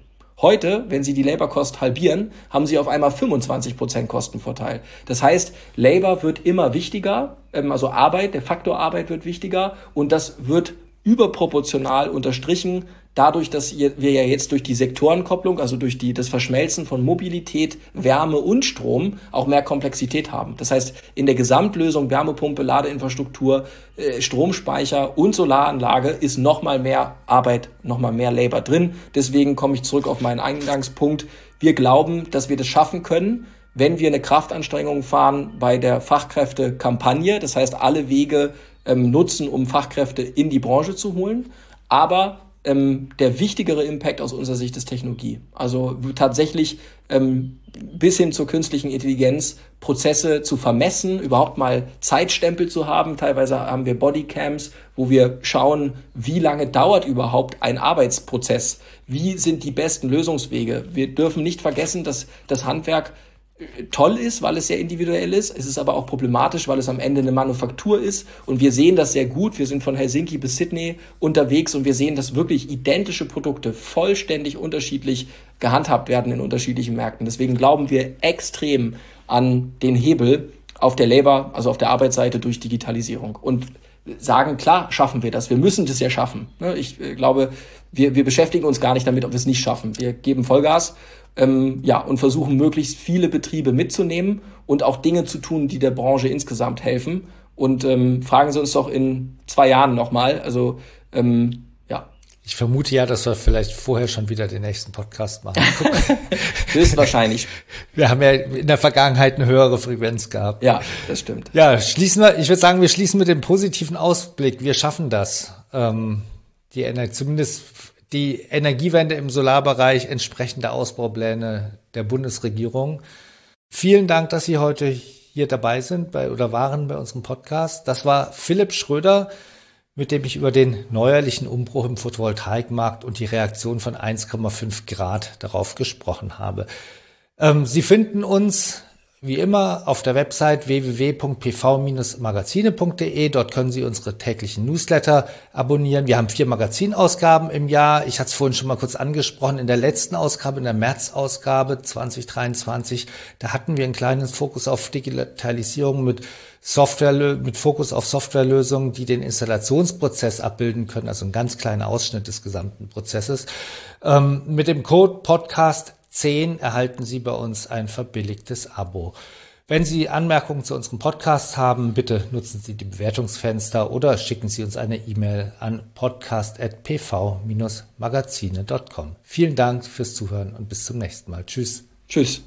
Heute, wenn Sie die Labor-Cost halbieren, haben Sie auf einmal 25% Kostenvorteil. Das heißt, Labor wird immer wichtiger, ähm, also Arbeit, der Faktor Arbeit wird wichtiger und das wird überproportional unterstrichen dadurch, dass wir ja jetzt durch die Sektorenkopplung, also durch die, das Verschmelzen von Mobilität, Wärme und Strom auch mehr Komplexität haben. Das heißt, in der Gesamtlösung Wärmepumpe, Ladeinfrastruktur, äh, Stromspeicher und Solaranlage ist nochmal mehr Arbeit, nochmal mehr Labor drin. Deswegen komme ich zurück auf meinen Eingangspunkt. Wir glauben, dass wir das schaffen können, wenn wir eine Kraftanstrengung fahren bei der Fachkräftekampagne. Das heißt, alle Wege ähm, nutzen, um Fachkräfte in die Branche zu holen. Aber ähm, der wichtigere Impact aus unserer Sicht ist Technologie. Also tatsächlich ähm, bis hin zur künstlichen Intelligenz Prozesse zu vermessen, überhaupt mal Zeitstempel zu haben. Teilweise haben wir Bodycams, wo wir schauen, wie lange dauert überhaupt ein Arbeitsprozess? Wie sind die besten Lösungswege? Wir dürfen nicht vergessen, dass das Handwerk toll ist, weil es sehr individuell ist. Es ist aber auch problematisch, weil es am Ende eine Manufaktur ist. Und wir sehen das sehr gut. Wir sind von Helsinki bis Sydney unterwegs und wir sehen, dass wirklich identische Produkte vollständig unterschiedlich gehandhabt werden in unterschiedlichen Märkten. Deswegen glauben wir extrem an den Hebel auf der Labor, also auf der Arbeitsseite durch Digitalisierung. Und sagen, klar, schaffen wir das. Wir müssen das ja schaffen. Ich äh, glaube, wir, wir beschäftigen uns gar nicht damit, ob wir es nicht schaffen. Wir geben Vollgas ähm, ja, und versuchen möglichst viele Betriebe mitzunehmen und auch Dinge zu tun, die der Branche insgesamt helfen. Und ähm, fragen Sie uns doch in zwei Jahren nochmal. Also ähm, ja. Ich vermute ja, dass wir vielleicht vorher schon wieder den nächsten Podcast machen. *laughs* Höchstwahrscheinlich. Wir haben ja in der Vergangenheit eine höhere Frequenz gehabt. Ja, das stimmt. Ja, schließen wir, ich würde sagen, wir schließen mit dem positiven Ausblick. Wir schaffen das. Ähm, die Energie, zumindest die Energiewende im Solarbereich, entsprechende Ausbaupläne der Bundesregierung. Vielen Dank, dass Sie heute hier dabei sind bei, oder waren bei unserem Podcast. Das war Philipp Schröder, mit dem ich über den neuerlichen Umbruch im Photovoltaikmarkt und die Reaktion von 1,5 Grad darauf gesprochen habe. Ähm, Sie finden uns wie immer auf der Website www.pv-magazine.de. Dort können Sie unsere täglichen Newsletter abonnieren. Wir haben vier Magazinausgaben im Jahr. Ich hatte es vorhin schon mal kurz angesprochen. In der letzten Ausgabe, in der März-Ausgabe 2023, da hatten wir einen kleinen Fokus auf Digitalisierung mit Software, mit Fokus auf Softwarelösungen, die den Installationsprozess abbilden können, also ein ganz kleiner Ausschnitt des gesamten Prozesses. Ähm, mit dem Code Podcast 10 erhalten Sie bei uns ein verbilligtes Abo. Wenn Sie Anmerkungen zu unserem Podcast haben, bitte nutzen Sie die Bewertungsfenster oder schicken Sie uns eine E-Mail an podcast.pv-magazine.com. Vielen Dank fürs Zuhören und bis zum nächsten Mal. Tschüss. Tschüss.